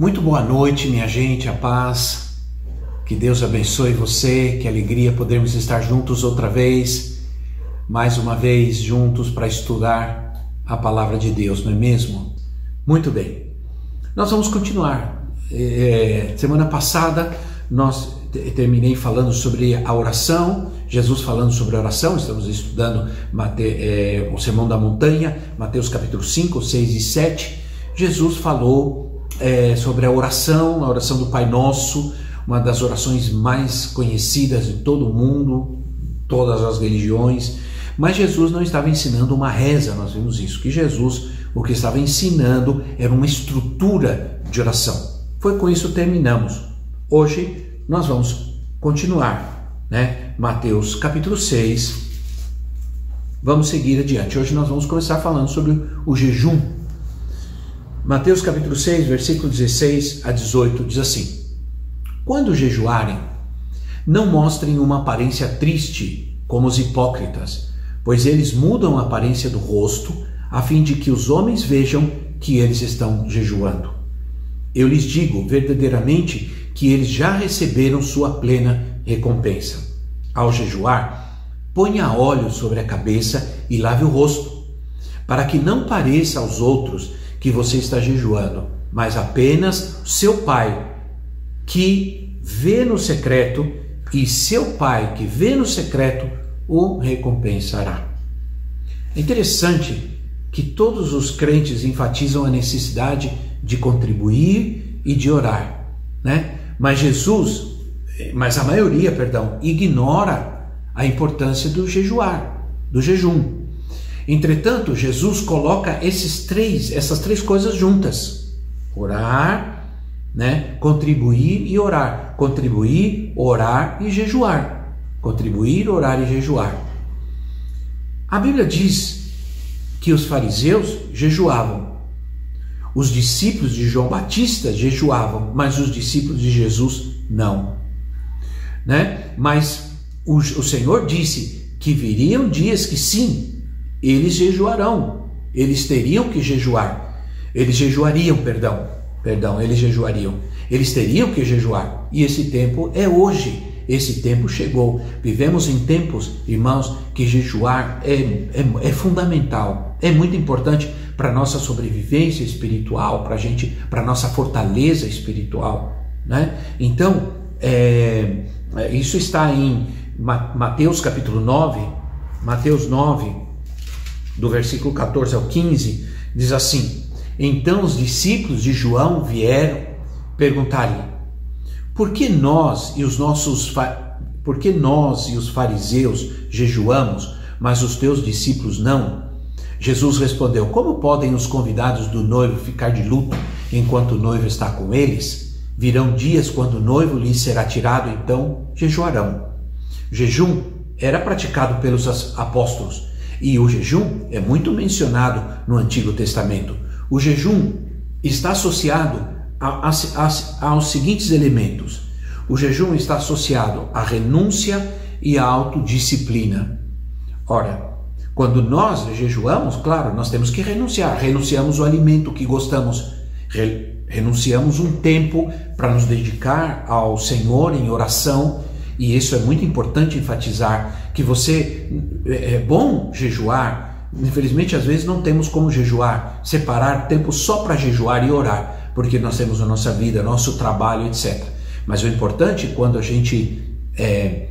Muito boa noite, minha gente, a paz. Que Deus abençoe você, que alegria podermos estar juntos outra vez, mais uma vez juntos para estudar a palavra de Deus, não é mesmo? Muito bem, nós vamos continuar. É, semana passada nós terminei falando sobre a oração, Jesus falando sobre a oração, estamos estudando Mate, é, o Sermão da Montanha, Mateus capítulo 5, 6 e 7. Jesus falou é, sobre a oração, a oração do Pai Nosso, uma das orações mais conhecidas de todo o mundo, todas as religiões. Mas Jesus não estava ensinando uma reza, nós vimos isso, que Jesus o que estava ensinando era uma estrutura de oração. Foi com isso terminamos. Hoje nós vamos continuar, né? Mateus capítulo 6. Vamos seguir adiante. Hoje nós vamos começar falando sobre o jejum Mateus capítulo 6, versículo 16 a 18 diz assim: Quando jejuarem, não mostrem uma aparência triste como os hipócritas, pois eles mudam a aparência do rosto a fim de que os homens vejam que eles estão jejuando. Eu lhes digo verdadeiramente que eles já receberam sua plena recompensa. Ao jejuar, ponha óleo sobre a cabeça e lave o rosto, para que não pareça aos outros que você está jejuando, mas apenas seu pai que vê no secreto e seu pai que vê no secreto o recompensará. É interessante que todos os crentes enfatizam a necessidade de contribuir e de orar, né? Mas Jesus, mas a maioria, perdão, ignora a importância do jejuar, do jejum. Entretanto, Jesus coloca esses três, essas três coisas juntas: orar, né? Contribuir e orar. Contribuir, orar e jejuar. Contribuir, orar e jejuar. A Bíblia diz que os fariseus jejuavam. Os discípulos de João Batista jejuavam, mas os discípulos de Jesus não. Né? Mas o, o Senhor disse que viriam dias que sim, eles jejuarão. Eles teriam que jejuar. Eles jejuariam, perdão. Perdão, eles jejuariam. Eles teriam que jejuar. E esse tempo é hoje. Esse tempo chegou. Vivemos em tempos, irmãos, que jejuar é, é, é fundamental. É muito importante para nossa sobrevivência espiritual, para gente, para nossa fortaleza espiritual, né? Então, é, isso está em Mateus capítulo 9, Mateus 9, do versículo 14 ao 15, diz assim: Então os discípulos de João vieram perguntar-lhe: Por que nós e os nossos por que nós e os fariseus jejuamos, mas os teus discípulos não? Jesus respondeu: Como podem os convidados do noivo ficar de luto enquanto o noivo está com eles? Virão dias quando o noivo lhes será tirado, então jejuarão. O jejum era praticado pelos apóstolos, e o jejum é muito mencionado no Antigo Testamento. O jejum está associado a, a, a, aos seguintes elementos: o jejum está associado à renúncia e à autodisciplina. Ora, quando nós jejuamos, claro, nós temos que renunciar. Renunciamos o alimento que gostamos, re, renunciamos um tempo para nos dedicar ao Senhor em oração e isso é muito importante enfatizar, que você é, é bom jejuar. Infelizmente, às vezes não temos como jejuar, separar tempo só para jejuar e orar, porque nós temos a nossa vida, nosso trabalho, etc. Mas o importante quando a gente é,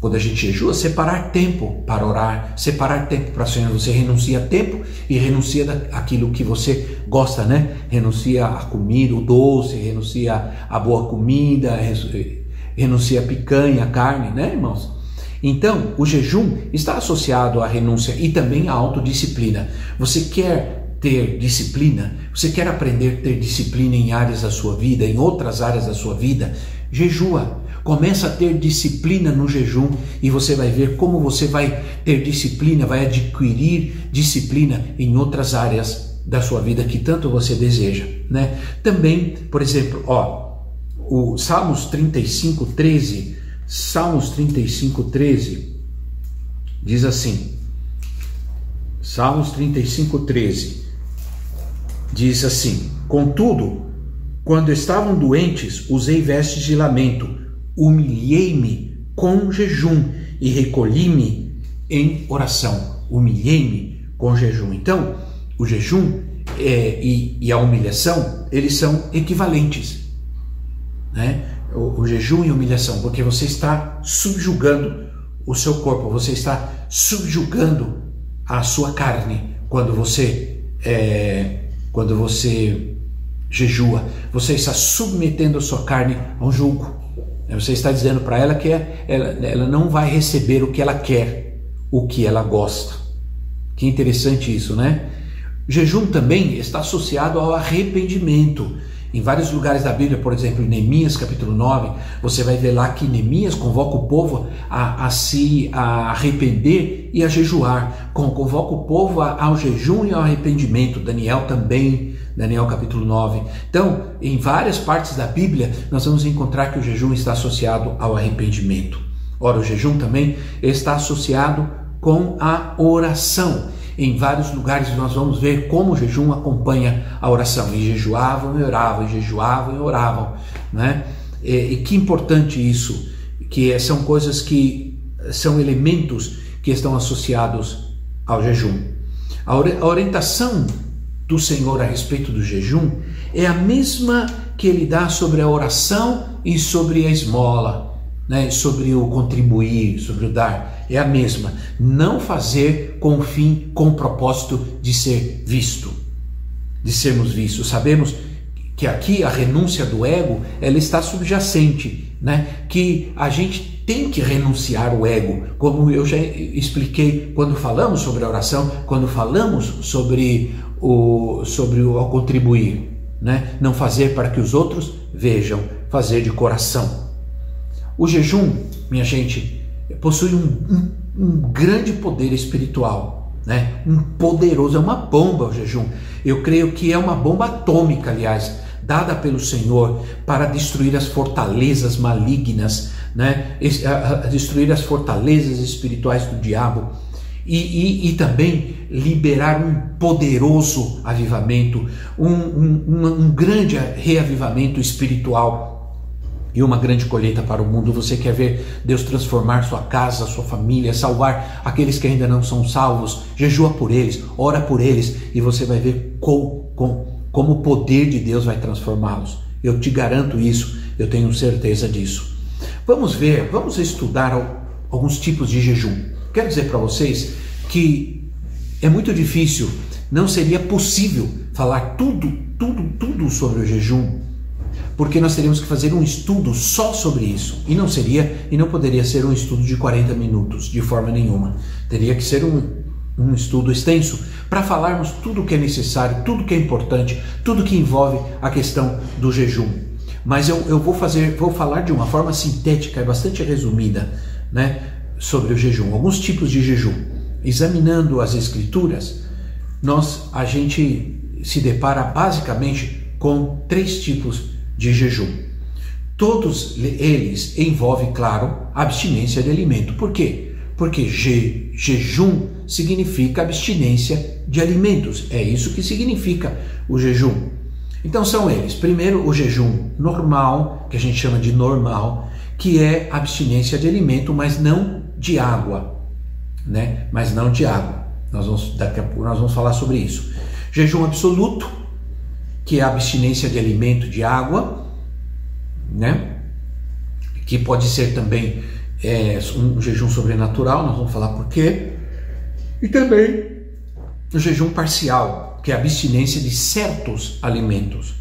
quando a gente jejua, separar tempo para orar, separar tempo para o Senhor. Você renuncia tempo e renuncia aquilo que você gosta, né? Renuncia a comida, o doce, renuncia a boa comida, renuncia a picanha, a carne, né, irmãos? Então, o jejum está associado à renúncia e também à autodisciplina. Você quer ter disciplina, você quer aprender a ter disciplina em áreas da sua vida, em outras áreas da sua vida, jejua. Começa a ter disciplina no jejum e você vai ver como você vai ter disciplina, vai adquirir disciplina em outras áreas da sua vida que tanto você deseja, né? Também, por exemplo, ó, o Salmos 35, 13, Salmos 35, 13 diz assim: Salmos 35, 13 diz assim: Contudo, quando estavam doentes, usei vestes de lamento, humilhei-me com jejum e recolhi-me em oração. Humilhei-me com jejum. Então, o jejum é, e, e, a humilhação, eles são equivalentes. Né? O, o jejum e humilhação, porque você está subjugando o seu corpo, você está subjugando a sua carne quando você é, quando você jejua, você está submetendo a sua carne a um julgo. Você está dizendo para ela que é, ela, ela não vai receber o que ela quer, o que ela gosta. Que interessante isso, né? Jejum também está associado ao arrependimento. Em vários lugares da Bíblia, por exemplo, em Neemias capítulo 9, você vai ver lá que Neemias convoca o povo a, a se a arrepender e a jejuar. Convoca o povo ao jejum e ao arrependimento. Daniel também, Daniel capítulo 9. Então, em várias partes da Bíblia, nós vamos encontrar que o jejum está associado ao arrependimento. Ora, o jejum também está associado com a oração. Em vários lugares nós vamos ver como o jejum acompanha a oração. E jejuavam e oravam, e jejuavam e oravam. Né? E, e que importante isso, que são coisas que são elementos que estão associados ao jejum. A orientação do Senhor a respeito do jejum é a mesma que ele dá sobre a oração e sobre a esmola né, sobre o contribuir, sobre o dar, é a mesma. Não fazer com o fim, com o propósito de ser visto, de sermos vistos. Sabemos que aqui a renúncia do ego, ela está subjacente, né? Que a gente tem que renunciar o ego, como eu já expliquei quando falamos sobre a oração, quando falamos sobre o sobre o contribuir, né? Não fazer para que os outros vejam, fazer de coração. O jejum, minha gente, possui um, um, um grande poder espiritual, né? um poderoso, é uma bomba o jejum. Eu creio que é uma bomba atômica, aliás, dada pelo Senhor para destruir as fortalezas malignas, né? destruir as fortalezas espirituais do diabo. E, e, e, também liberar um poderoso avivamento, um, um, um, grande reavivamento espiritual e uma grande colheita para o mundo. Você quer ver Deus transformar sua casa, sua família, salvar aqueles que ainda não são salvos? Jejua por eles, ora por eles e você vai ver com, com, como o poder de Deus vai transformá-los. Eu te garanto isso, eu tenho certeza disso. Vamos ver, vamos estudar alguns tipos de jejum. Quero dizer para vocês que é muito difícil, não seria possível falar tudo, tudo, tudo sobre o jejum porque nós teríamos que fazer um estudo só sobre isso. E não seria e não poderia ser um estudo de 40 minutos, de forma nenhuma. Teria que ser um, um estudo extenso para falarmos tudo o que é necessário, tudo que é importante, tudo que envolve a questão do jejum. Mas eu, eu vou fazer, vou falar de uma forma sintética e bastante resumida, né, sobre o jejum, alguns tipos de jejum. Examinando as escrituras, nós a gente se depara basicamente com três tipos de jejum. Todos eles envolvem, claro, abstinência de alimento. Por quê? Porque je, jejum significa abstinência de alimentos. É isso que significa o jejum. Então são eles. Primeiro, o jejum normal, que a gente chama de normal, que é abstinência de alimento, mas não de água, né? Mas não de água. Nós vamos daqui a pouco nós vamos falar sobre isso. Jejum absoluto, que é a abstinência de alimento, de água, né? Que pode ser também é, um jejum sobrenatural, nós vamos falar por quê. E também o jejum parcial, que é a abstinência de certos alimentos.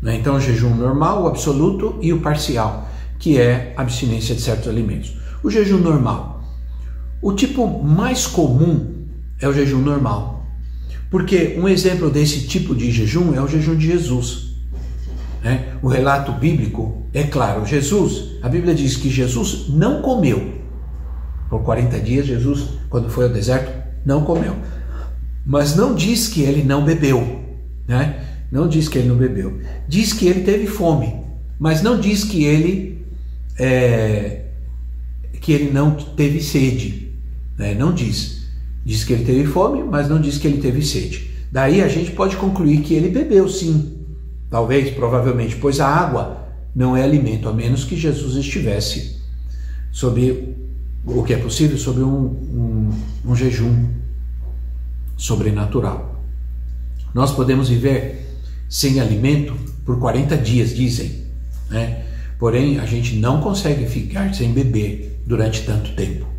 Né? Então, o jejum normal, o absoluto e o parcial, que é a abstinência de certos alimentos. O jejum normal. O tipo mais comum é o jejum normal. Porque um exemplo desse tipo de jejum é o jejum de Jesus. Né? O relato bíblico é claro: Jesus, a Bíblia diz que Jesus não comeu. Por 40 dias, Jesus, quando foi ao deserto, não comeu. Mas não diz que ele não bebeu. Né? Não diz que ele não bebeu. Diz que ele teve fome. Mas não diz que ele, é, que ele não teve sede. Né? Não diz. Diz que ele teve fome, mas não diz que ele teve sede. Daí a gente pode concluir que ele bebeu sim, talvez, provavelmente, pois a água não é alimento, a menos que Jesus estivesse sob o que é possível, sob um, um, um jejum sobrenatural. Nós podemos viver sem alimento por 40 dias, dizem, né? porém a gente não consegue ficar sem beber durante tanto tempo.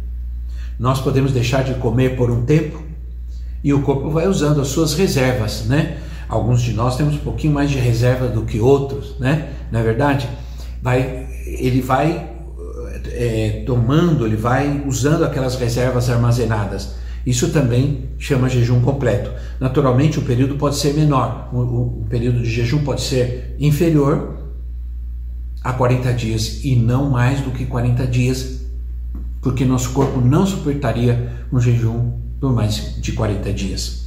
Nós podemos deixar de comer por um tempo e o corpo vai usando as suas reservas, né? Alguns de nós temos um pouquinho mais de reserva do que outros, né? Na é verdade, vai, ele vai é, tomando, ele vai usando aquelas reservas armazenadas. Isso também chama jejum completo. Naturalmente, o período pode ser menor, o, o período de jejum pode ser inferior a 40 dias e não mais do que 40 dias porque nosso corpo não suportaria um jejum por mais de 40 dias.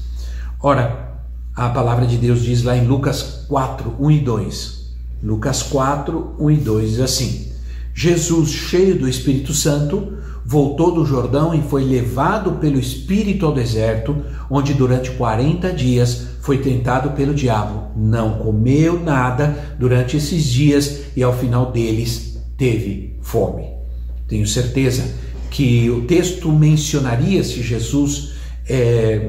Ora, a palavra de Deus diz lá em Lucas 4, 1 e 2. Lucas 4, 1 e 2 diz assim: Jesus, cheio do Espírito Santo, voltou do Jordão e foi levado pelo Espírito ao deserto, onde durante 40 dias foi tentado pelo diabo. Não comeu nada durante esses dias e ao final deles teve fome. Tenho certeza que o texto mencionaria se Jesus é,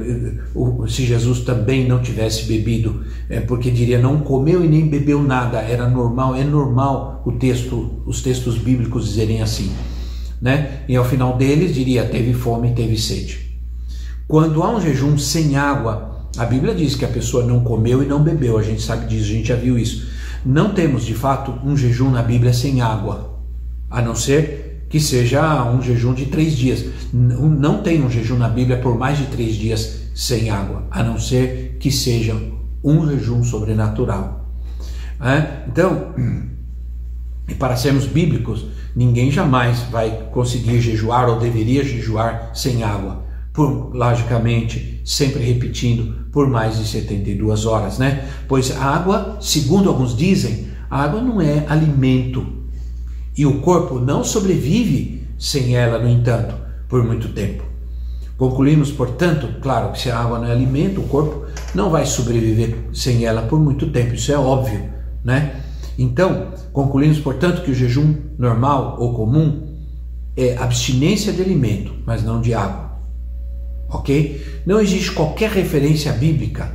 se Jesus também não tivesse bebido, é, porque diria não comeu e nem bebeu nada, era normal, é normal o texto, os textos bíblicos dizerem assim, né? E ao final deles diria teve fome e teve sede. Quando há um jejum sem água, a Bíblia diz que a pessoa não comeu e não bebeu, a gente sabe disso, a gente já viu isso. Não temos de fato um jejum na Bíblia sem água, a não ser que seja um jejum de três dias. Não tem um jejum na Bíblia por mais de três dias sem água, a não ser que seja um jejum sobrenatural. É? Então, para sermos bíblicos, ninguém jamais vai conseguir jejuar ou deveria jejuar sem água. Por, logicamente, sempre repetindo, por mais de 72 horas, né? Pois a água, segundo alguns dizem, a água não é alimento e o corpo não sobrevive sem ela, no entanto, por muito tempo. Concluímos, portanto, claro que se a água não é alimento, o corpo não vai sobreviver sem ela por muito tempo, isso é óbvio, né? Então, concluímos, portanto, que o jejum normal ou comum é abstinência de alimento, mas não de água. Ok? Não existe qualquer referência bíblica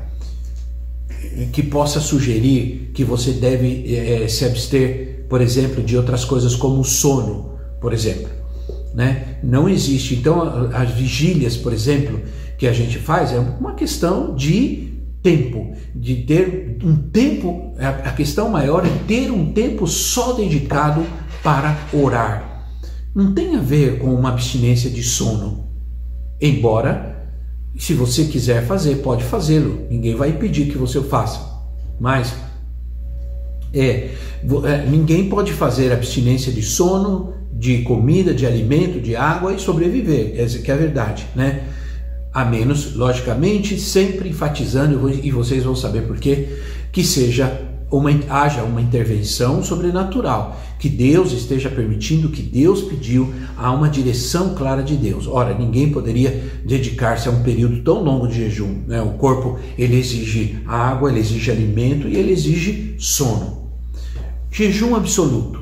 que possa sugerir que você deve é, se abster por exemplo, de outras coisas como o sono, por exemplo. Né? Não existe. Então, as vigílias, por exemplo, que a gente faz é uma questão de tempo, de ter um tempo. A questão maior é ter um tempo só dedicado para orar. Não tem a ver com uma abstinência de sono. Embora, se você quiser fazer, pode fazê-lo. Ninguém vai impedir que você o faça. Mas é, é, ninguém pode fazer abstinência de sono, de comida, de alimento, de água e sobreviver. Essa que é a verdade, né? A menos, logicamente, sempre enfatizando, e vocês vão saber por quê, que seja uma, haja uma intervenção sobrenatural, que Deus esteja permitindo, que Deus pediu, a uma direção clara de Deus. Ora, ninguém poderia dedicar-se a um período tão longo de jejum. Né? O corpo ele exige água, ele exige alimento e ele exige sono. Jejum absoluto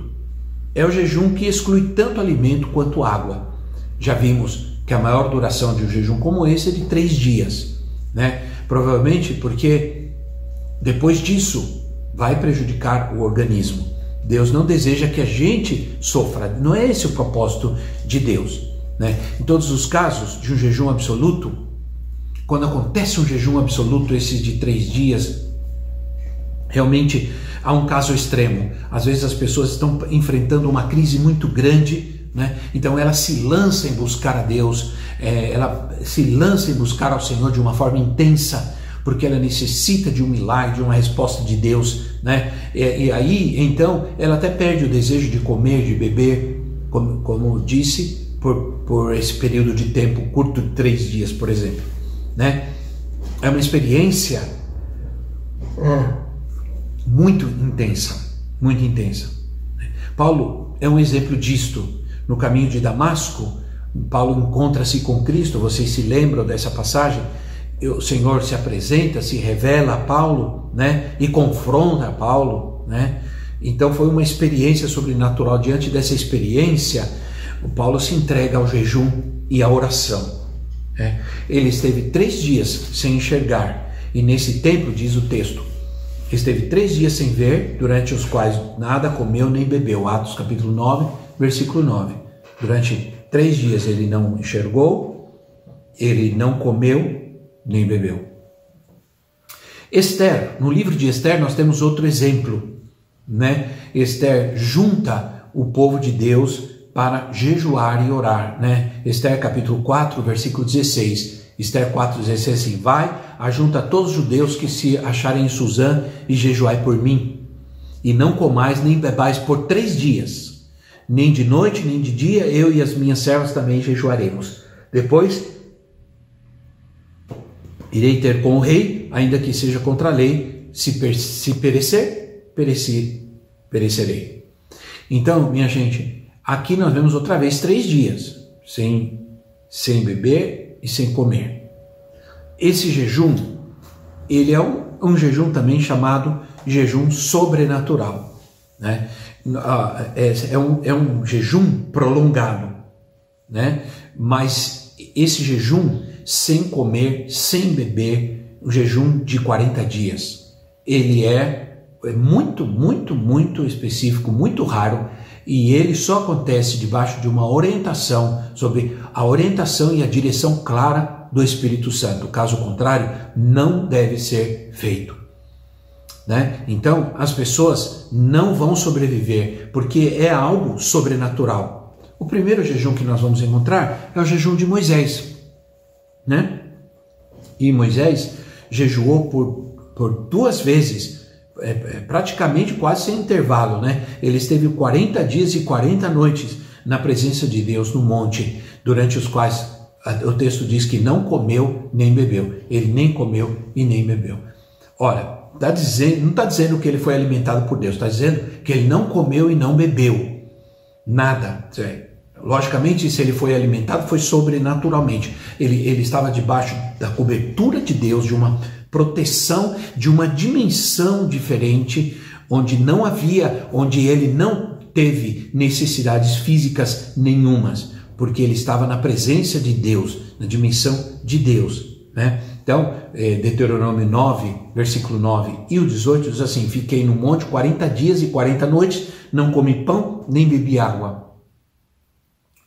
é o jejum que exclui tanto alimento quanto água. Já vimos que a maior duração de um jejum como esse é de três dias, né? Provavelmente porque depois disso vai prejudicar o organismo. Deus não deseja que a gente sofra, não é esse o propósito de Deus. Né? Em todos os casos de um jejum absoluto, quando acontece um jejum absoluto, esses de três dias, realmente há um caso extremo. Às vezes as pessoas estão enfrentando uma crise muito grande, né? então ela se lança em buscar a Deus, é, ela se lança em buscar ao Senhor de uma forma intensa, porque ela necessita de um milagre, de uma resposta de Deus, né? E, e aí, então, ela até perde o desejo de comer, de beber, como, como disse, por, por esse período de tempo curto de três dias, por exemplo, né? É uma experiência muito intensa, muito intensa. Paulo é um exemplo disto. No caminho de Damasco, Paulo encontra-se com Cristo. Vocês se lembram dessa passagem? O Senhor se apresenta, se revela a Paulo, né? E confronta Paulo, né? Então foi uma experiência sobrenatural. Diante dessa experiência, o Paulo se entrega ao jejum e à oração. Né? Ele esteve três dias sem enxergar, e nesse tempo, diz o texto, esteve três dias sem ver, durante os quais nada comeu nem bebeu. Atos capítulo 9, versículo 9. Durante três dias ele não enxergou, ele não comeu nem bebeu. Esther, no livro de Esther nós temos outro exemplo, né? Esther junta o povo de Deus para jejuar e orar, né? Esther capítulo 4, versículo 16. Esther 4, 16 assim, vai, ajunta todos os judeus que se acharem em Suzã e jejuai por mim. E não comais nem bebais por três dias, nem de noite nem de dia, eu e as minhas servas também jejuaremos. Depois irei ter com o rei, ainda que seja contra a lei, se, per se perecer, pereci, perecerei. Então, minha gente, Aqui nós vemos outra vez três dias sem, sem beber e sem comer. Esse jejum, ele é um, um jejum também chamado jejum sobrenatural. Né? Ah, é, é, um, é um jejum prolongado, né? mas esse jejum sem comer, sem beber, um jejum de 40 dias. Ele é, é muito, muito, muito específico, muito raro e ele só acontece debaixo de uma orientação sobre a orientação e a direção clara do Espírito Santo. Caso contrário, não deve ser feito. Né? Então, as pessoas não vão sobreviver porque é algo sobrenatural. O primeiro jejum que nós vamos encontrar é o jejum de Moisés. Né? E Moisés jejuou por, por duas vezes é, é, praticamente quase sem intervalo, né? Ele esteve 40 dias e 40 noites na presença de Deus no monte, durante os quais o texto diz que não comeu nem bebeu. Ele nem comeu e nem bebeu. Ora, tá dizendo, não está dizendo que ele foi alimentado por Deus, está dizendo que ele não comeu e não bebeu. Nada. Logicamente, se ele foi alimentado, foi sobrenaturalmente. Ele, ele estava debaixo da cobertura de Deus, de uma proteção de uma dimensão diferente, onde não havia, onde ele não teve necessidades físicas nenhumas, porque ele estava na presença de Deus, na dimensão de Deus. Né? Então, é, Deuteronômio 9, versículo 9 e o 18 diz assim: Fiquei no monte 40 dias e 40 noites, não comi pão nem bebi água.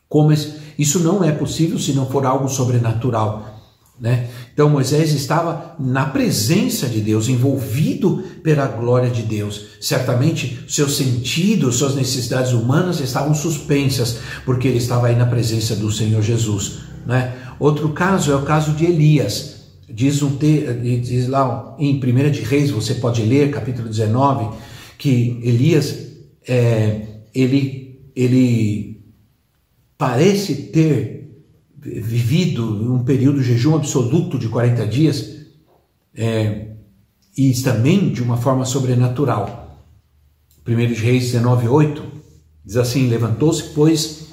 Como isso não é possível se não for algo sobrenatural. Né? Então Moisés estava na presença de Deus, envolvido pela glória de Deus. Certamente seus sentidos, suas necessidades humanas estavam suspensas, porque ele estava aí na presença do Senhor Jesus. Né? Outro caso é o caso de Elias. Diz, um te, diz lá em 1 de Reis, você pode ler, capítulo 19, que Elias é, ele, ele parece ter vivido um período de jejum absoluto de 40 dias é, e também de uma forma sobrenatural. 1 Reis 19:8 diz assim: Levantou-se, pois,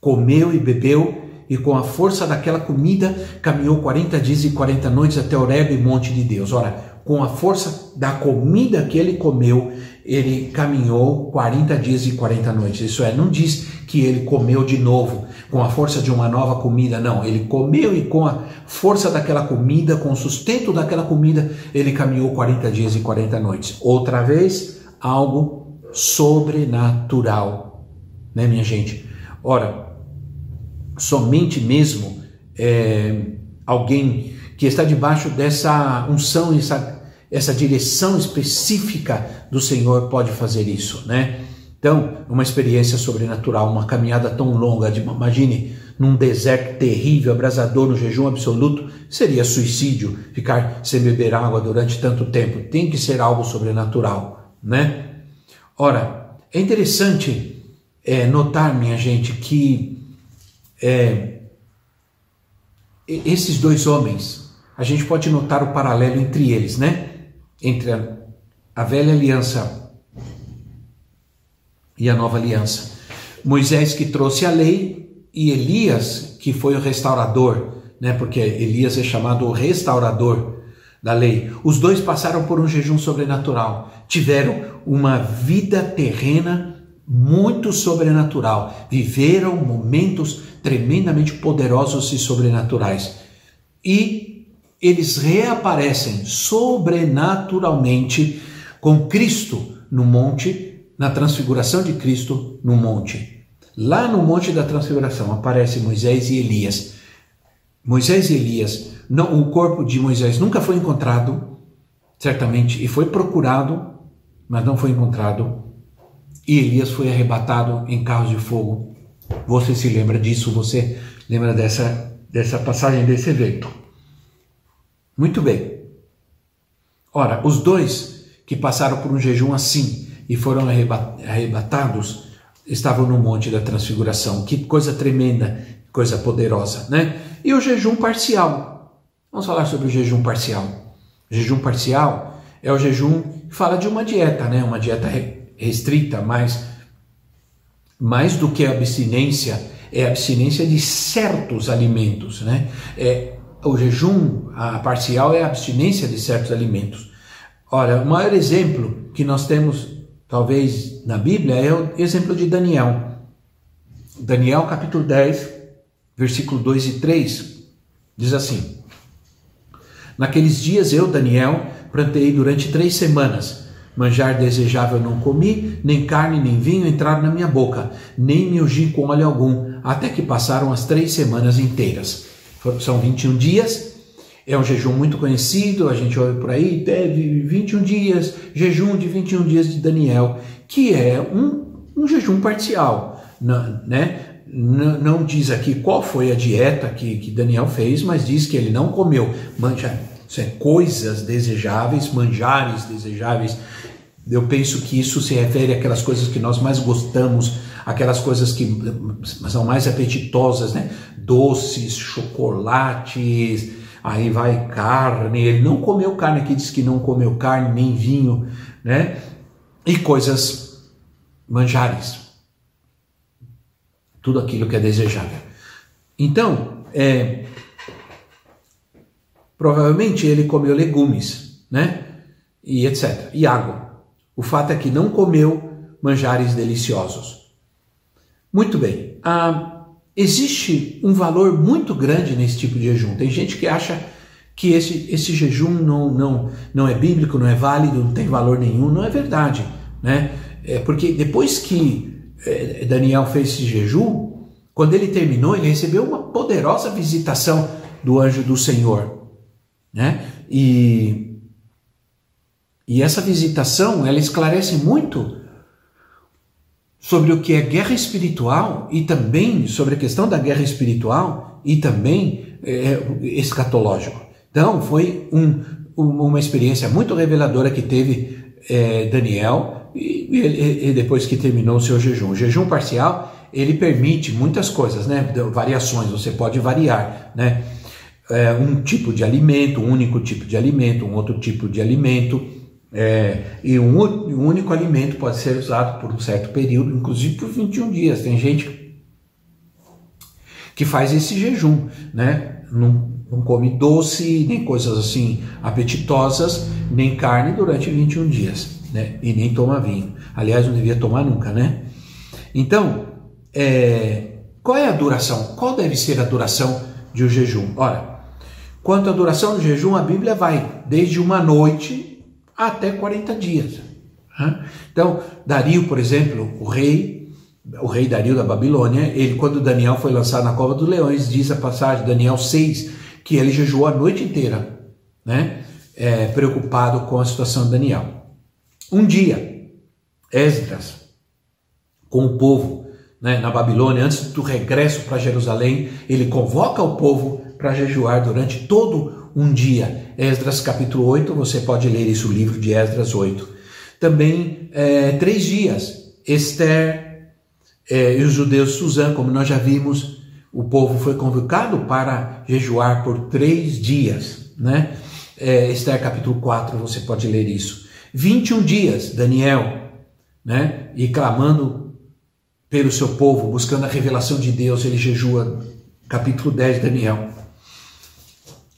comeu e bebeu, e com a força daquela comida caminhou 40 dias e 40 noites até Horeb, monte de Deus. Ora, com a força da comida que ele comeu, ele caminhou 40 dias e 40 noites. Isso é, não diz que ele comeu de novo com a força de uma nova comida, não. Ele comeu e com a força daquela comida, com o sustento daquela comida, ele caminhou 40 dias e 40 noites. Outra vez, algo sobrenatural, né, minha gente? Ora, somente mesmo é, alguém que está debaixo dessa unção, essa, essa direção específica do Senhor pode fazer isso, né? Então, uma experiência sobrenatural, uma caminhada tão longa, de, imagine num deserto terrível, abrasador, no jejum absoluto, seria suicídio ficar sem beber água durante tanto tempo. Tem que ser algo sobrenatural, né? Ora, é interessante é, notar, minha gente, que é, esses dois homens, a gente pode notar o paralelo entre eles, né? Entre a, a velha aliança e a nova aliança. Moisés que trouxe a lei e Elias que foi o restaurador, né? Porque Elias é chamado o restaurador da lei. Os dois passaram por um jejum sobrenatural, tiveram uma vida terrena muito sobrenatural, viveram momentos tremendamente poderosos e sobrenaturais. E eles reaparecem sobrenaturalmente com Cristo no monte na transfiguração de Cristo no monte. Lá no monte da transfiguração aparece Moisés e Elias. Moisés e Elias, não, o corpo de Moisés nunca foi encontrado, certamente, e foi procurado, mas não foi encontrado. E Elias foi arrebatado em carros de fogo. Você se lembra disso? Você lembra dessa, dessa passagem, desse evento? Muito bem. Ora, os dois que passaram por um jejum assim, e foram arrebatados, estavam no Monte da Transfiguração. Que coisa tremenda, coisa poderosa, né? E o jejum parcial. Vamos falar sobre o jejum parcial. O jejum parcial é o jejum que fala de uma dieta, né? Uma dieta restrita, mas mais do que abstinência, é abstinência de certos alimentos, né? É, o jejum a parcial é a abstinência de certos alimentos. Olha, o maior exemplo que nós temos talvez na Bíblia, é o exemplo de Daniel. Daniel capítulo 10, versículo 2 e 3, diz assim: Naqueles dias eu, Daniel, plantei durante três semanas. Manjar desejável não comi, nem carne nem vinho entraram na minha boca, nem me ungi com óleo algum, até que passaram as três semanas inteiras. São 21 dias é um jejum muito conhecido, a gente ouve por aí, teve 21 dias, jejum de 21 dias de Daniel, que é um, um jejum parcial, né? Não, não diz aqui qual foi a dieta que, que Daniel fez, mas diz que ele não comeu manja, é, coisas desejáveis, manjares desejáveis. Eu penso que isso se refere àquelas coisas que nós mais gostamos, aquelas coisas que são mais apetitosas, né? Doces, chocolates, aí vai carne, ele não comeu carne, aqui diz que não comeu carne, nem vinho, né? E coisas manjares. Tudo aquilo que é desejável. Então, é, provavelmente ele comeu legumes, né? E etc. E água. O fato é que não comeu manjares deliciosos. Muito bem. Ah, existe um valor muito grande nesse tipo de jejum. Tem gente que acha que esse, esse jejum não, não, não é bíblico, não é válido, não tem valor nenhum. Não é verdade. Né? É porque depois que é, Daniel fez esse jejum, quando ele terminou, ele recebeu uma poderosa visitação do anjo do Senhor. Né? E, e essa visitação, ela esclarece muito sobre o que é guerra espiritual e também sobre a questão da guerra espiritual e também é, escatológico. Então, foi um, uma experiência muito reveladora que teve é, Daniel e, e, e, depois que terminou o seu jejum. O jejum parcial, ele permite muitas coisas, né? Variações, você pode variar, né? É, um tipo de alimento, um único tipo de alimento, um outro tipo de alimento, é, e um, um, único alimento pode ser usado por um certo período, inclusive por 21 dias. Tem gente que faz esse jejum, né? Não, não come doce, nem coisas assim apetitosas, nem carne durante 21 dias, né? E nem toma vinho. Aliás, não devia tomar nunca, né? Então, é, qual é a duração? Qual deve ser a duração de um jejum? Ora, quanto à duração do jejum, a Bíblia vai desde uma noite até 40 dias. Então, Dario, por exemplo, o rei, o rei Dario da Babilônia, ele quando Daniel foi lançado na cova dos leões, diz a passagem, Daniel 6, que ele jejuou a noite inteira, né? É, preocupado com a situação de Daniel. Um dia, Esdras, com o povo, né, na Babilônia, antes do regresso para Jerusalém, ele convoca o povo para jejuar durante todo um dia. Esdras capítulo 8, você pode ler isso, o livro de Esdras 8. Também é, três dias. Esther é, e os judeus Suzã, como nós já vimos, o povo foi convocado para jejuar por três dias. Né? É, Esther capítulo 4, você pode ler isso. 21 dias, Daniel, né? e clamando pelo seu povo, buscando a revelação de Deus, ele jejua, capítulo 10, Daniel.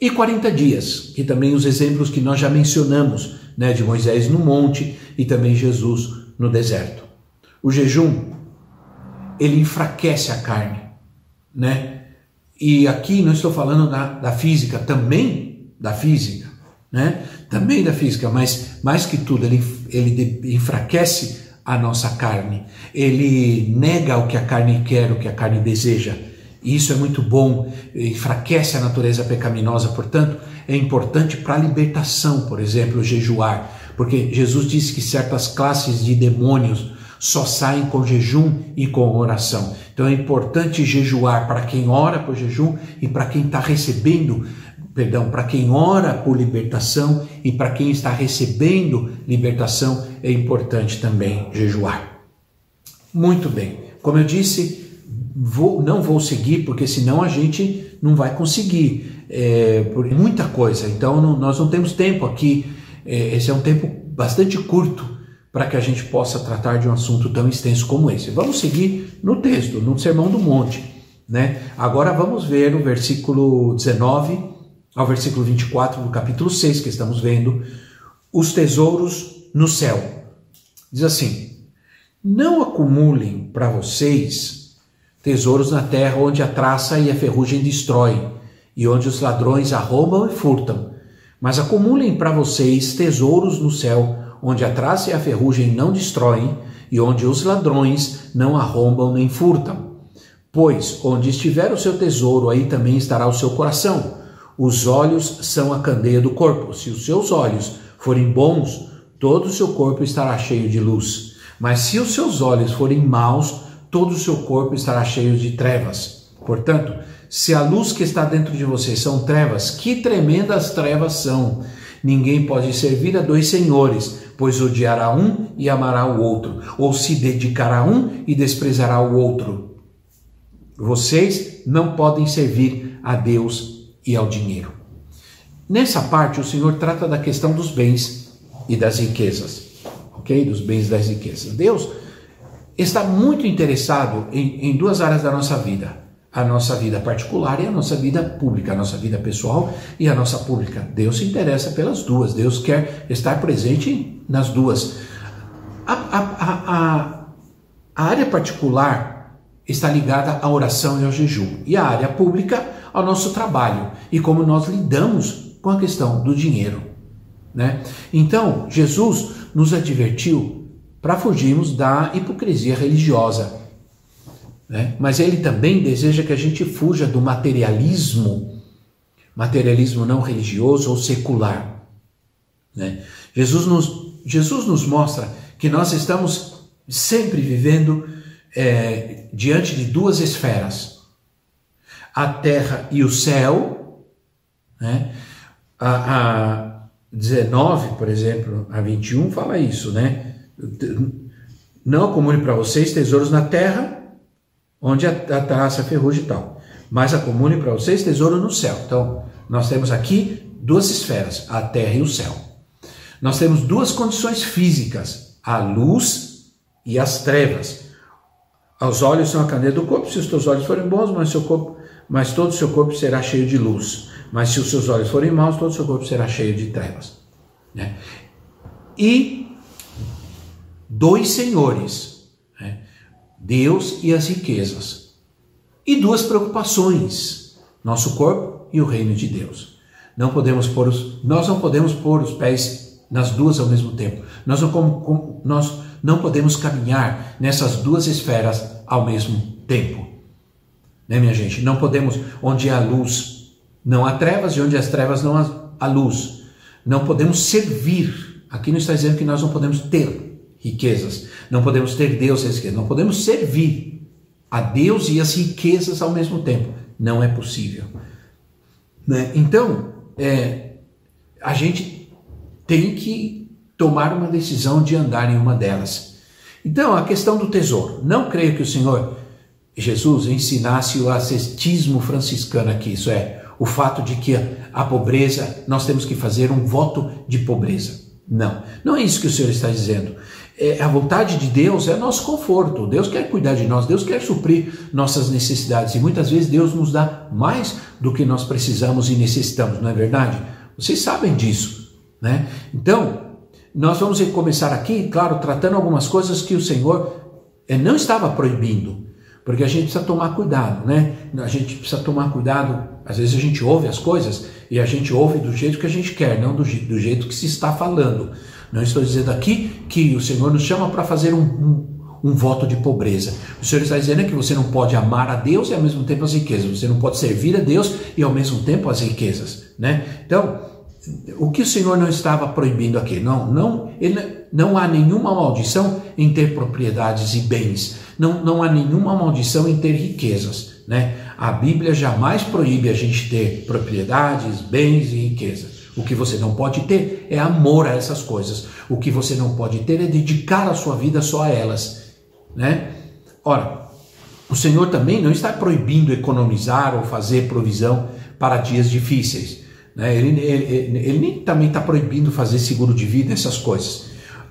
E 40 dias, que também os exemplos que nós já mencionamos, né, de Moisés no monte e também Jesus no deserto. O jejum, ele enfraquece a carne, né? E aqui não estou falando da, da física, também da física, né? Também da física, mas mais que tudo, ele, ele enfraquece a nossa carne. Ele nega o que a carne quer, o que a carne deseja. E isso é muito bom, enfraquece a natureza pecaminosa, portanto, é importante para a libertação, por exemplo, jejuar, porque Jesus disse que certas classes de demônios só saem com jejum e com oração. Então é importante jejuar para quem ora por jejum e para quem está recebendo, perdão, para quem ora por libertação e para quem está recebendo libertação, é importante também jejuar. Muito bem, como eu disse, vou, não vou seguir, porque senão a gente não vai conseguir é, por muita coisa. Então não, nós não temos tempo aqui. É, esse é um tempo bastante curto para que a gente possa tratar de um assunto tão extenso como esse. Vamos seguir no texto, no Sermão do Monte. Né? Agora vamos ver o versículo 19 ao versículo 24 do capítulo 6 que estamos vendo, os tesouros no céu. Diz assim: Não acumulem para vocês tesouros na terra onde a traça e a ferrugem destroem, e onde os ladrões arrombam e furtam, mas acumulem para vocês tesouros no céu onde a traça e a ferrugem não destroem, e onde os ladrões não arrombam nem furtam. Pois onde estiver o seu tesouro, aí também estará o seu coração. Os olhos são a candeia do corpo. Se os seus olhos forem bons, todo o seu corpo estará cheio de luz. Mas se os seus olhos forem maus, todo o seu corpo estará cheio de trevas. Portanto, se a luz que está dentro de você são trevas, que tremendas trevas são! Ninguém pode servir a dois senhores, pois odiará um e amará o outro, ou se dedicará a um e desprezará o outro. Vocês não podem servir a Deus e ao dinheiro. Nessa parte, o Senhor trata da questão dos bens e das riquezas, ok? Dos bens e das riquezas. Deus está muito interessado em, em duas áreas da nossa vida a nossa vida particular e a nossa vida pública, a nossa vida pessoal e a nossa pública. Deus se interessa pelas duas, Deus quer estar presente nas duas. A, a, a, a área particular está ligada à oração e ao jejum, e a área pública ao nosso trabalho e como nós lidamos com a questão do dinheiro. Né? Então, Jesus nos advertiu para fugirmos da hipocrisia religiosa né? Mas ele também deseja que a gente fuja do materialismo, materialismo não religioso ou secular. Né? Jesus, nos, Jesus nos mostra que nós estamos sempre vivendo é, diante de duas esferas: a terra e o céu. Né? A, a 19, por exemplo, a 21 fala isso, né? Não acumule para vocês tesouros na terra onde a, a traça, a ferrugem e tal. Mas acumule para vocês tesouro no céu. Então, nós temos aqui duas esferas, a terra e o céu. Nós temos duas condições físicas, a luz e as trevas. Os olhos são a candeia do corpo, se os teus olhos forem bons, mas, seu corpo, mas todo o seu corpo será cheio de luz. Mas se os seus olhos forem maus, todo o seu corpo será cheio de trevas. Né? E dois senhores Deus e as riquezas. E duas preocupações: nosso corpo e o reino de Deus. Não podemos pôr os, nós não podemos pôr os pés nas duas ao mesmo tempo. Nós não, nós não podemos caminhar nessas duas esferas ao mesmo tempo. Né, minha gente? Não podemos, onde há luz, não há trevas, e onde há trevas, não há luz. Não podemos servir. Aqui não está dizendo que nós não podemos ter riquezas. Não podemos ter Deus sem riqueza, não podemos servir. a Deus e as riquezas ao mesmo tempo. Não é possível. Né? Então, é, a gente tem que tomar uma decisão de andar em uma delas. Então, a questão do tesouro. Não creio que o Senhor Jesus ensinasse o ascetismo franciscano aqui, isso é, o fato de que a pobreza, nós temos que fazer um voto de pobreza. Não, não é isso que o Senhor está dizendo. É, a vontade de Deus é nosso conforto. Deus quer cuidar de nós, Deus quer suprir nossas necessidades. E muitas vezes Deus nos dá mais do que nós precisamos e necessitamos, não é verdade? Vocês sabem disso, né? Então, nós vamos começar aqui, claro, tratando algumas coisas que o Senhor eh, não estava proibindo, porque a gente precisa tomar cuidado, né? A gente precisa tomar cuidado. Às vezes a gente ouve as coisas e a gente ouve do jeito que a gente quer, não do, do jeito que se está falando. Não estou dizendo aqui que o Senhor nos chama para fazer um, um, um, voto de pobreza. O Senhor está dizendo que você não pode amar a Deus e ao mesmo tempo as riquezas. Você não pode servir a Deus e ao mesmo tempo as riquezas, né? Então, o que o Senhor não estava proibindo aqui? Não, não, ele, não há nenhuma maldição em ter propriedades e bens. Não, não há nenhuma maldição em ter riquezas. Né? A Bíblia jamais proíbe a gente ter propriedades, bens e riquezas. O que você não pode ter é amor a essas coisas. O que você não pode ter é dedicar a sua vida só a elas. Né? Ora, o Senhor também não está proibindo economizar ou fazer provisão para dias difíceis. Né? Ele, ele, ele, nem também está proibindo fazer seguro de vida, essas coisas.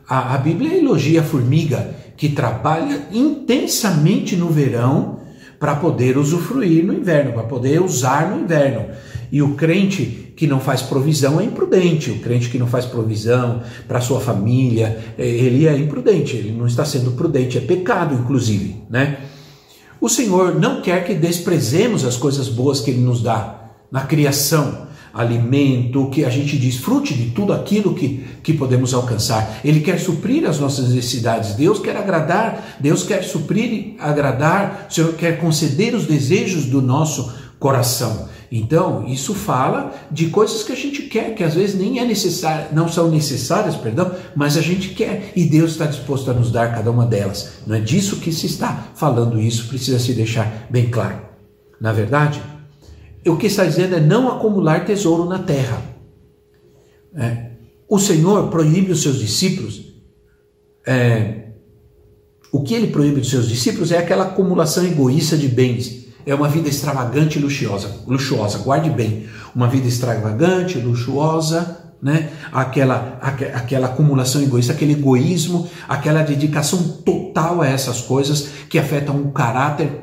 A, a Bíblia elogia a formiga que trabalha intensamente no verão para poder usufruir no inverno, para poder usar no inverno. E o crente que não faz provisão é imprudente. O crente que não faz provisão para sua família, é, ele é imprudente, ele não está sendo prudente, é pecado, inclusive. Né? O Senhor não quer que desprezemos as coisas boas que Ele nos dá na criação alimento, que a gente desfrute de tudo aquilo que, que podemos alcançar. Ele quer suprir as nossas necessidades. Deus quer agradar, Deus quer suprir, agradar, o Senhor quer conceder os desejos do nosso coração. Então, isso fala de coisas que a gente quer, que às vezes nem é necessário, não são necessárias, perdão, mas a gente quer e Deus está disposto a nos dar cada uma delas. Não é disso que se está falando, isso precisa se deixar bem claro. Na verdade, o que está dizendo é não acumular tesouro na terra. É. O Senhor proíbe os seus discípulos. É, o que ele proíbe dos seus discípulos é aquela acumulação egoísta de bens. É uma vida extravagante e luxuosa. luxuosa. Guarde bem. Uma vida extravagante, luxuosa, né? aquela, aquela acumulação egoísta, aquele egoísmo, aquela dedicação total a essas coisas que afetam o caráter,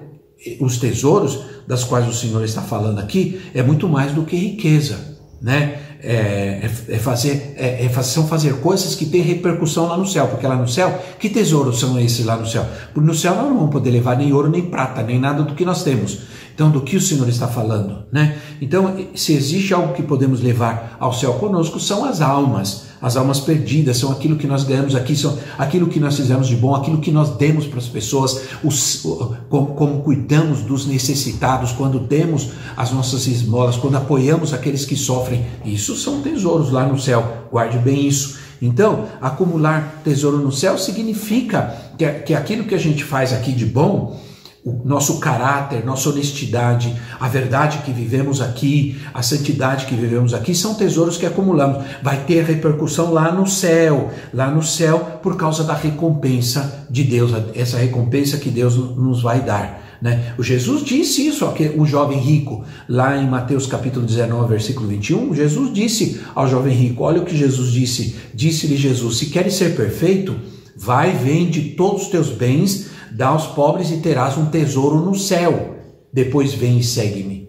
os tesouros das quais o Senhor está falando aqui é muito mais do que riqueza, né? É, é, é fazer, é, é, são fazer coisas que têm repercussão lá no céu, porque lá no céu, que tesouros são esses lá no céu? Porque no céu nós não vamos poder levar nem ouro, nem prata, nem nada do que nós temos. Então, do que o Senhor está falando, né? Então, se existe algo que podemos levar ao céu conosco, são as almas as almas perdidas, são aquilo que nós ganhamos aqui, são aquilo que nós fizemos de bom, aquilo que nós demos para as pessoas, os, como, como cuidamos dos necessitados, quando temos as nossas esmolas, quando apoiamos aqueles que sofrem. Isso são tesouros lá no céu, guarde bem isso. Então, acumular tesouro no céu significa que, que aquilo que a gente faz aqui de bom, o nosso caráter, nossa honestidade, a verdade que vivemos aqui, a santidade que vivemos aqui, são tesouros que acumulamos. Vai ter repercussão lá no céu, lá no céu, por causa da recompensa de Deus, essa recompensa que Deus nos vai dar. Né? O Jesus disse isso ao o jovem rico, lá em Mateus capítulo 19, versículo 21. Jesus disse ao jovem rico: Olha o que Jesus disse. Disse-lhe Jesus: Se queres ser perfeito, vai, vende todos os teus bens dá aos pobres e terás um tesouro no céu. Depois vem e segue-me.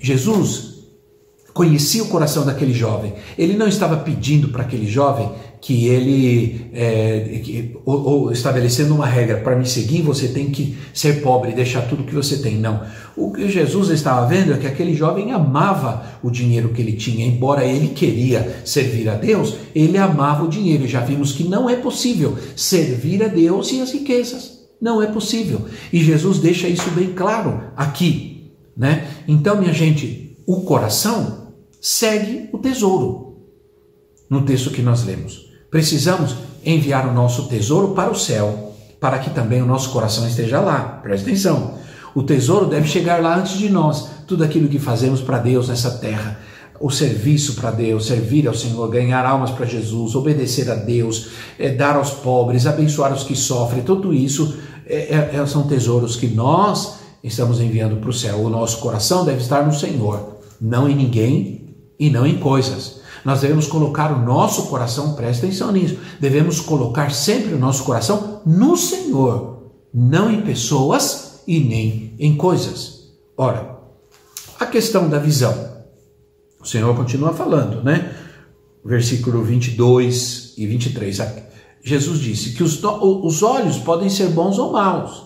Jesus conhecia o coração daquele jovem. Ele não estava pedindo para aquele jovem que ele, é, que, ou, ou, estabelecendo uma regra, para me seguir você tem que ser pobre deixar tudo que você tem. Não. O que Jesus estava vendo é que aquele jovem amava o dinheiro que ele tinha, embora ele queria servir a Deus, ele amava o dinheiro. Já vimos que não é possível servir a Deus e as riquezas. Não é possível. E Jesus deixa isso bem claro aqui, né? Então, minha gente, o coração segue o tesouro. No texto que nós lemos, precisamos enviar o nosso tesouro para o céu para que também o nosso coração esteja lá. Preste atenção. O tesouro deve chegar lá antes de nós. Tudo aquilo que fazemos para Deus nessa terra, o serviço para Deus, servir ao Senhor, ganhar almas para Jesus, obedecer a Deus, é, dar aos pobres, abençoar os que sofrem, tudo isso é, é, são tesouros que nós estamos enviando para o céu. O nosso coração deve estar no Senhor, não em ninguém e não em coisas. Nós devemos colocar o nosso coração, presta atenção nisso, devemos colocar sempre o nosso coração no Senhor, não em pessoas e nem em coisas. Ora, a questão da visão. O Senhor continua falando, né? Versículo 22 e 23. Jesus disse que os, os olhos podem ser bons ou maus.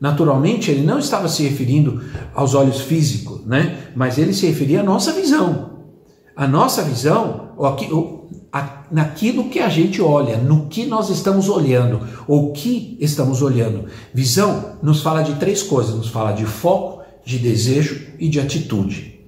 Naturalmente, ele não estava se referindo aos olhos físicos, né? Mas ele se referia à nossa visão a nossa visão, naquilo que a gente olha, no que nós estamos olhando, ou que estamos olhando. Visão nos fala de três coisas: nos fala de foco, de desejo e de atitude.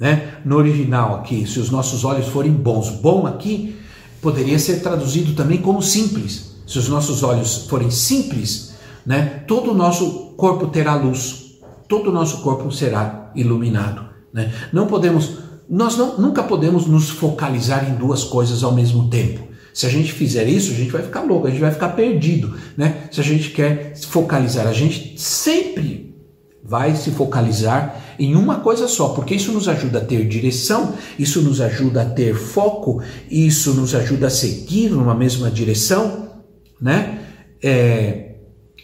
Né? No original aqui, se os nossos olhos forem bons, bom aqui poderia ser traduzido também como simples. Se os nossos olhos forem simples, né, todo o nosso corpo terá luz, todo o nosso corpo será iluminado. Né? Não podemos nós não, nunca podemos nos focalizar em duas coisas ao mesmo tempo. Se a gente fizer isso, a gente vai ficar louco, a gente vai ficar perdido, né? Se a gente quer focalizar, a gente sempre vai se focalizar em uma coisa só, porque isso nos ajuda a ter direção, isso nos ajuda a ter foco, isso nos ajuda a seguir numa mesma direção, né? É,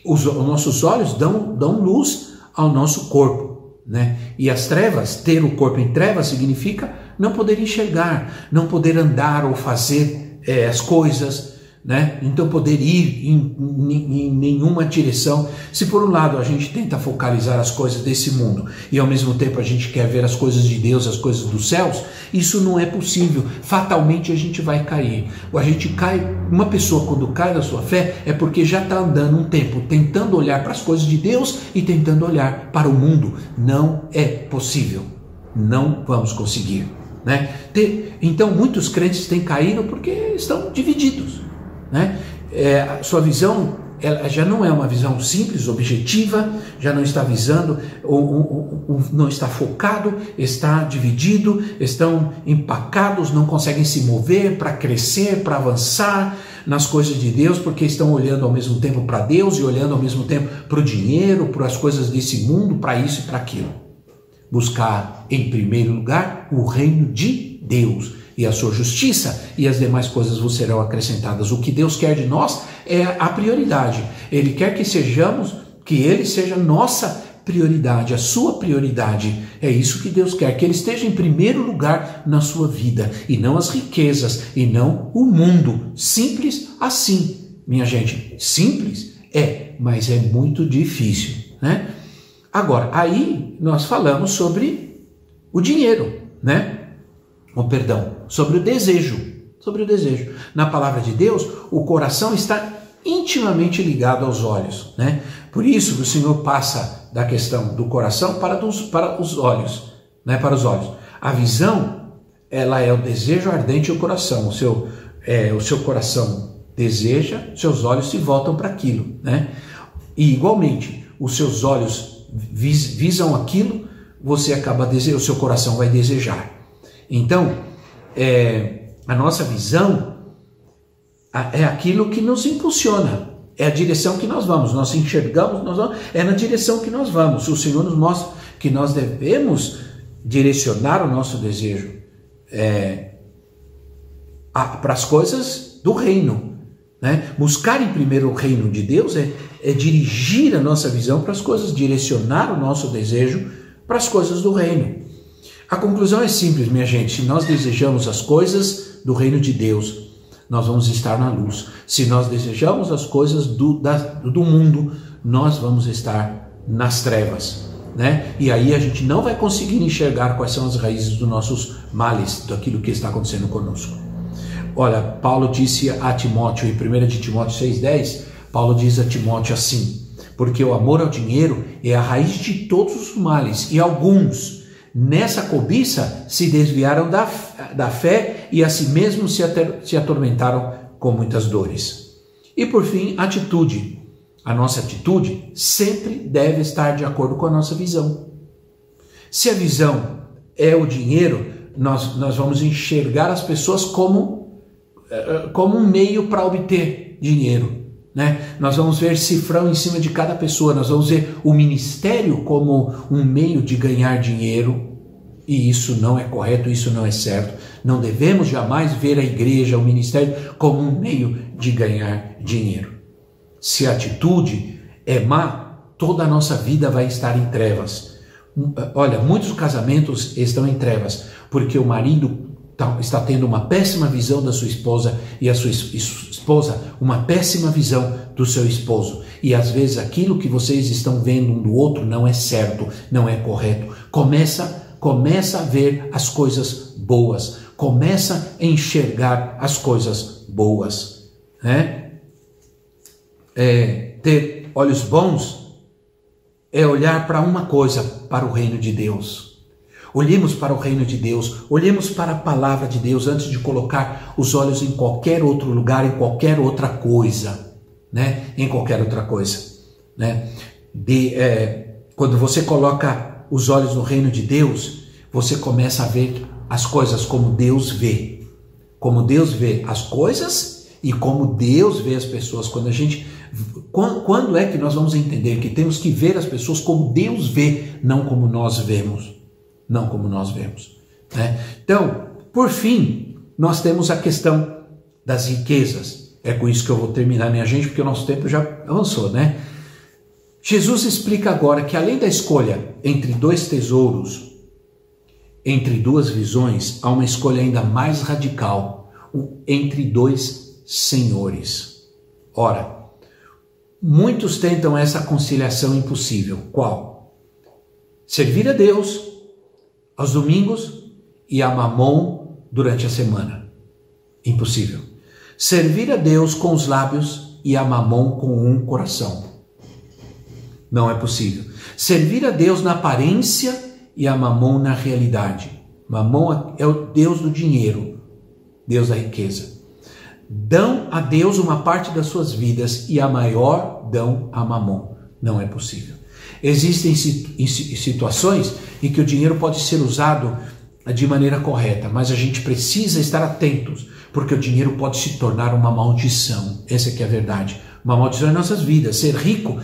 os, os nossos olhos dão, dão luz ao nosso corpo. Né? E as trevas, ter o corpo em trevas significa não poder enxergar, não poder andar ou fazer é, as coisas, né? Então poder ir em, em, em, nenhuma direção. Se por um lado a gente tenta focalizar as coisas desse mundo e ao mesmo tempo a gente quer ver as coisas de Deus, as coisas dos céus, isso não é possível. Fatalmente a gente vai cair. Ou a gente cai. Uma pessoa quando cai da sua fé é porque já está andando um tempo tentando olhar para as coisas de Deus e tentando olhar para o mundo. Não é possível. Não vamos conseguir. Né? Então muitos crentes têm caído porque estão divididos né? É, sua visão ela já não é uma visão simples, objetiva, já não está visando, ou, ou, ou, não está focado, está dividido, estão empacados, não conseguem se mover para crescer, para avançar nas coisas de Deus, porque estão olhando ao mesmo tempo para Deus e olhando ao mesmo tempo para o dinheiro, para as coisas desse mundo, para isso e para aquilo. Buscar em primeiro lugar o reino de Deus e a sua justiça, e as demais coisas vos serão acrescentadas. O que Deus quer de nós é a prioridade. Ele quer que sejamos, que Ele seja nossa prioridade, a sua prioridade. É isso que Deus quer, que Ele esteja em primeiro lugar na sua vida, e não as riquezas, e não o mundo. Simples assim, minha gente. Simples é, mas é muito difícil, né? Agora, aí nós falamos sobre o dinheiro, né? oh, perdão, sobre o desejo. Sobre o desejo. Na palavra de Deus, o coração está intimamente ligado aos olhos, né? Por isso o Senhor passa da questão do coração para, dos, para os olhos, né? Para os olhos. A visão, ela é o desejo ardente do coração. O seu, é, o seu coração deseja, seus olhos se voltam para aquilo, né? E igualmente, os seus olhos vis, visam aquilo, você acaba desejando, o seu coração vai desejar. Então, é, a nossa visão é aquilo que nos impulsiona, é a direção que nós vamos. Nós enxergamos, nós vamos, é na direção que nós vamos. O Senhor nos mostra que nós devemos direcionar o nosso desejo é, para as coisas do reino. Né? Buscar em primeiro o reino de Deus é, é dirigir a nossa visão para as coisas, direcionar o nosso desejo para as coisas do reino. A conclusão é simples, minha gente. Se nós desejamos as coisas do reino de Deus, nós vamos estar na luz. Se nós desejamos as coisas do, da, do mundo, nós vamos estar nas trevas. Né? E aí a gente não vai conseguir enxergar quais são as raízes dos nossos males, daquilo que está acontecendo conosco. Olha, Paulo disse a Timóteo, em 1 de Timóteo 6,10, Paulo diz a Timóteo assim: porque o amor ao dinheiro é a raiz de todos os males, e alguns Nessa cobiça se desviaram da, da fé e a si mesmos se, se atormentaram com muitas dores. E por fim, atitude. a nossa atitude sempre deve estar de acordo com a nossa visão. Se a visão é o dinheiro, nós, nós vamos enxergar as pessoas como, eh, como um meio para obter dinheiro. Né? Nós vamos ver cifrão em cima de cada pessoa, nós vamos ver o ministério como um meio de ganhar dinheiro, e isso não é correto, isso não é certo. Não devemos jamais ver a igreja, o ministério, como um meio de ganhar dinheiro. Se a atitude é má, toda a nossa vida vai estar em trevas. Olha, muitos casamentos estão em trevas, porque o marido tá, está tendo uma péssima visão da sua esposa e a sua esposa uma péssima visão do seu esposo. E às vezes aquilo que vocês estão vendo um do outro não é certo, não é correto. Começa começa a ver as coisas boas, começa a enxergar as coisas boas, né? É, ter olhos bons é olhar para uma coisa, para o reino de Deus. Olhemos para o reino de Deus, olhemos para a palavra de Deus antes de colocar os olhos em qualquer outro lugar, em qualquer outra coisa, né? Em qualquer outra coisa, né? De, é, quando você coloca os olhos no reino de Deus, você começa a ver as coisas como Deus vê. Como Deus vê as coisas e como Deus vê as pessoas. Quando a gente quando é que nós vamos entender que temos que ver as pessoas como Deus vê, não como nós vemos, não como nós vemos, né? Então, por fim, nós temos a questão das riquezas. É com isso que eu vou terminar, minha gente, porque o nosso tempo já avançou, né? Jesus explica agora que além da escolha entre dois tesouros, entre duas visões, há uma escolha ainda mais radical, entre dois senhores. Ora, muitos tentam essa conciliação impossível. Qual? Servir a Deus aos domingos e a Mamon durante a semana. Impossível. Servir a Deus com os lábios e a Mamon com um coração. Não é possível. Servir a Deus na aparência e a Mamon na realidade. Mamon é o Deus do dinheiro, Deus da riqueza. Dão a Deus uma parte das suas vidas e a maior dão a Mamon. Não é possível. Existem situações em que o dinheiro pode ser usado de maneira correta, mas a gente precisa estar atentos, porque o dinheiro pode se tornar uma maldição. Essa é que é a verdade. Uma maldição em nossas vidas. Ser rico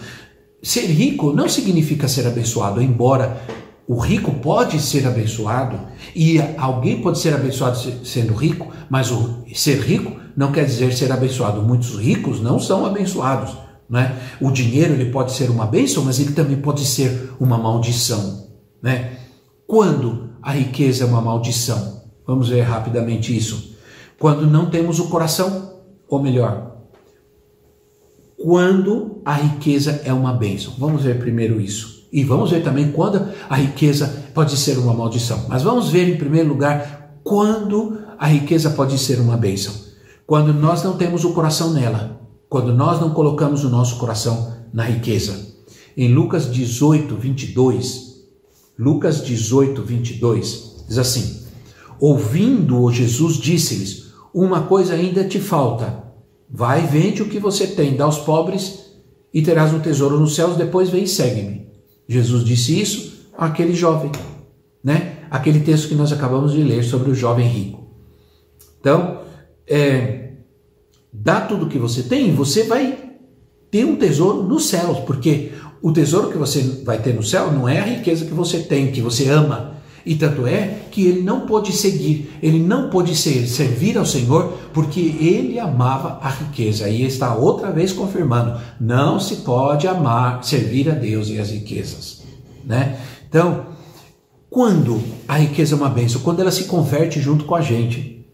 Ser rico não significa ser abençoado, embora o rico pode ser abençoado e alguém pode ser abençoado sendo rico, mas o ser rico não quer dizer ser abençoado. Muitos ricos não são abençoados. Né? O dinheiro ele pode ser uma bênção, mas ele também pode ser uma maldição. Né? Quando a riqueza é uma maldição? Vamos ver rapidamente isso. Quando não temos o coração, ou melhor, quando a riqueza é uma bênção. Vamos ver primeiro isso. E vamos ver também quando a riqueza pode ser uma maldição. Mas vamos ver em primeiro lugar quando a riqueza pode ser uma bênção. Quando nós não temos o coração nela. Quando nós não colocamos o nosso coração na riqueza. Em Lucas 18, 22, Lucas 18, 22, diz assim: Ouvindo-o, Jesus disse-lhes: Uma coisa ainda te falta Vai, vende o que você tem, dá aos pobres e terás um tesouro nos céus, depois vem e segue-me. Jesus disse isso àquele jovem, né? Aquele texto que nós acabamos de ler sobre o jovem rico. Então, é, dá tudo o que você tem, você vai ter um tesouro nos céus, porque o tesouro que você vai ter no céu não é a riqueza que você tem, que você ama, e tanto é que ele não pôde seguir, ele não pôde ser, servir ao Senhor, porque ele amava a riqueza. E está outra vez confirmando: não se pode amar, servir a Deus e as riquezas. Né? Então, quando a riqueza é uma bênção? Quando ela se converte junto com a gente.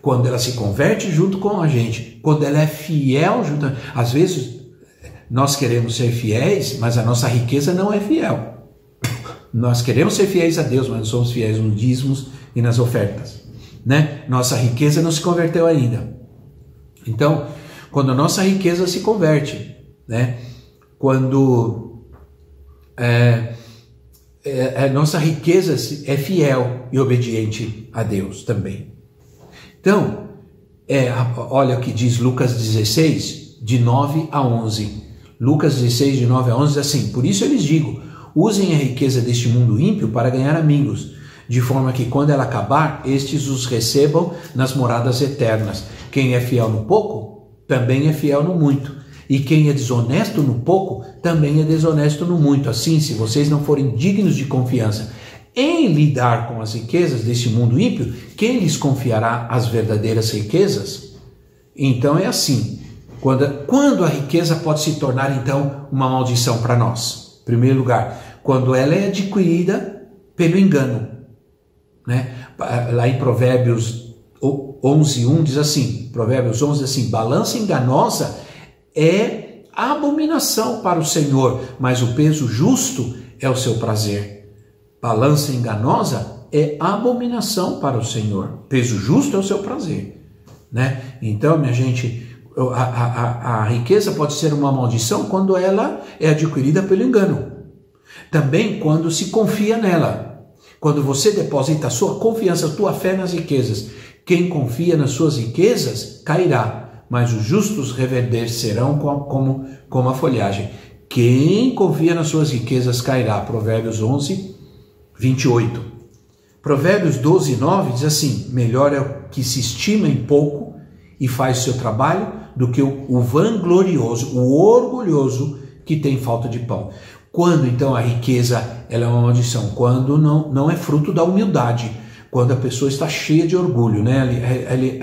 Quando ela se converte junto com a gente. Quando ela é fiel junto. Às vezes, nós queremos ser fiéis, mas a nossa riqueza não é fiel. Nós queremos ser fiéis a Deus, mas não somos fiéis nos dízimos e nas ofertas. Né? Nossa riqueza não se converteu ainda. Então, quando a nossa riqueza se converte, né? quando é, é, a nossa riqueza é fiel e obediente a Deus também. Então, é, olha o que diz Lucas 16, de 9 a 11. Lucas 16, de 9 a 11 diz assim: Por isso eu lhes digo, usem a riqueza deste mundo ímpio para ganhar amigos, de forma que quando ela acabar, estes os recebam nas moradas eternas. Quem é fiel no pouco, também é fiel no muito. E quem é desonesto no pouco, também é desonesto no muito. Assim, se vocês não forem dignos de confiança em lidar com as riquezas deste mundo ímpio, quem lhes confiará as verdadeiras riquezas? Então é assim. Quando, quando a riqueza pode se tornar então uma maldição para nós? Em primeiro lugar, quando ela é adquirida pelo engano. Né? Lá em Provérbios 11:1 diz assim, Provérbios 11 diz assim, balança enganosa é abominação para o Senhor, mas o peso justo é o seu prazer. Balança enganosa é abominação para o Senhor. Peso justo é o seu prazer. Né? Então, minha gente, a, a, a riqueza pode ser uma maldição quando ela é adquirida pelo engano. Também quando se confia nela. Quando você deposita a sua confiança, a tua fé nas riquezas. Quem confia nas suas riquezas cairá, mas os justos reverdecerão como, como a folhagem. Quem confia nas suas riquezas cairá. Provérbios 11, 28. Provérbios 12, 9 diz assim: Melhor é o que se estima em pouco e faz seu trabalho do que o vanglorioso, o orgulhoso que tem falta de pão. Quando então a riqueza ela é uma maldição? Quando não, não é fruto da humildade, quando a pessoa está cheia de orgulho, né? Ele, ele,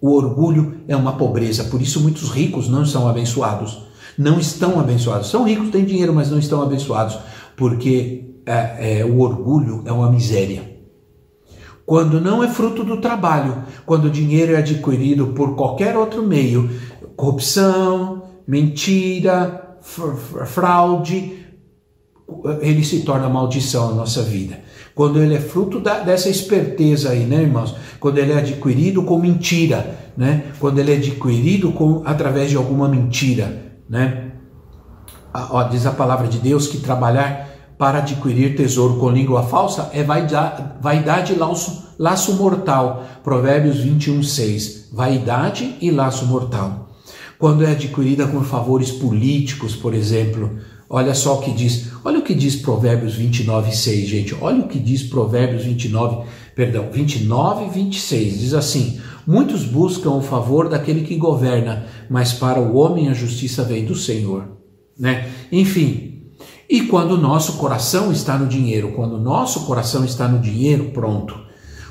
o orgulho é uma pobreza, por isso muitos ricos não são abençoados. Não estão abençoados. São ricos, têm dinheiro, mas não estão abençoados, porque é, é, o orgulho é uma miséria. Quando não é fruto do trabalho, quando o dinheiro é adquirido por qualquer outro meio, corrupção, mentira, fraude, ele se torna maldição na nossa vida. Quando ele é fruto da, dessa esperteza aí, né, irmãos? Quando ele é adquirido com mentira, né? Quando ele é adquirido com, através de alguma mentira, né? Ó, diz a palavra de Deus que trabalhar para adquirir tesouro com língua falsa é vaidade, e laço, laço mortal. Provérbios 21, 6. Vaidade e laço mortal. Quando é adquirida com favores políticos, por exemplo, olha só o que diz, olha o que diz Provérbios 29, 6, gente. Olha o que diz Provérbios 29, perdão, 29 e 26. Diz assim: Muitos buscam o favor daquele que governa, mas para o homem a justiça vem do Senhor. Né? Enfim, e quando o nosso coração está no dinheiro, quando o nosso coração está no dinheiro, pronto.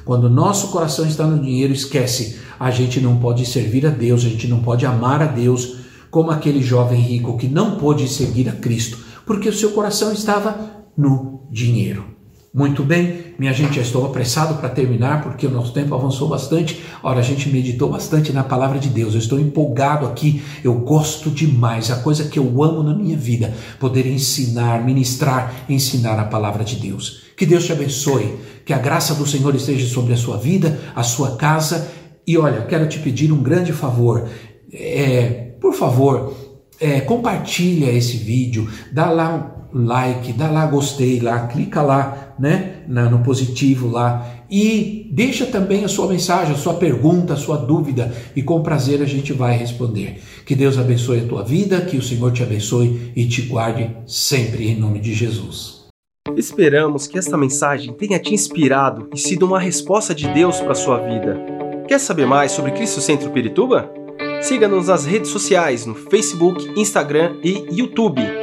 Quando o nosso coração está no dinheiro, esquece, a gente não pode servir a Deus, a gente não pode amar a Deus como aquele jovem rico que não pôde seguir a Cristo, porque o seu coração estava no dinheiro. Muito bem, minha gente, já estou apressado para terminar porque o nosso tempo avançou bastante. Ora, a gente meditou bastante na palavra de Deus. Eu estou empolgado aqui, eu gosto demais. A coisa que eu amo na minha vida, poder ensinar, ministrar, ensinar a palavra de Deus. Que Deus te abençoe, que a graça do Senhor esteja sobre a sua vida, a sua casa. E olha, quero te pedir um grande favor. É, por favor, é, compartilha esse vídeo, dá lá um like, dá lá gostei lá, clica lá né, no positivo lá e deixa também a sua mensagem, a sua pergunta, a sua dúvida e com prazer a gente vai responder. Que Deus abençoe a tua vida, que o Senhor te abençoe e te guarde sempre em nome de Jesus. Esperamos que esta mensagem tenha te inspirado e sido uma resposta de Deus para a sua vida. Quer saber mais sobre Cristo Centro Pirituba? Siga-nos nas redes sociais no Facebook, Instagram e YouTube